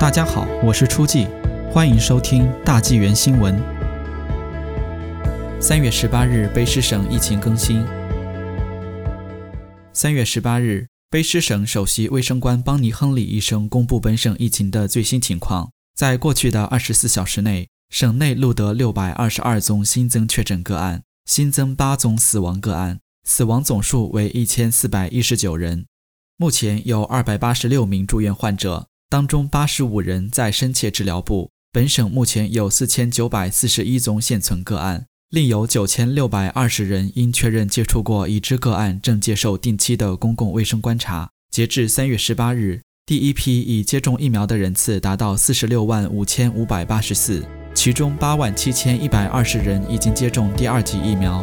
大家好，我是初季，欢迎收听大纪元新闻。三月十八日，卑诗省疫情更新。三月十八日，卑诗省首席卫生官邦尼·亨利医生公布本省疫情的最新情况。在过去的二十四小时内，省内录得六百二十二宗新增确诊个案，新增八宗死亡个案，死亡总数为一千四百一十九人。目前有二百八十六名住院患者。当中八十五人在深切治疗部。本省目前有四千九百四十一宗现存个案，另有九千六百二十人因确认接触过已知个案，正接受定期的公共卫生观察。截至三月十八日，第一批已接种疫苗的人次达到四十六万五千五百八十四，其中八万七千一百二十人已经接种第二剂疫苗，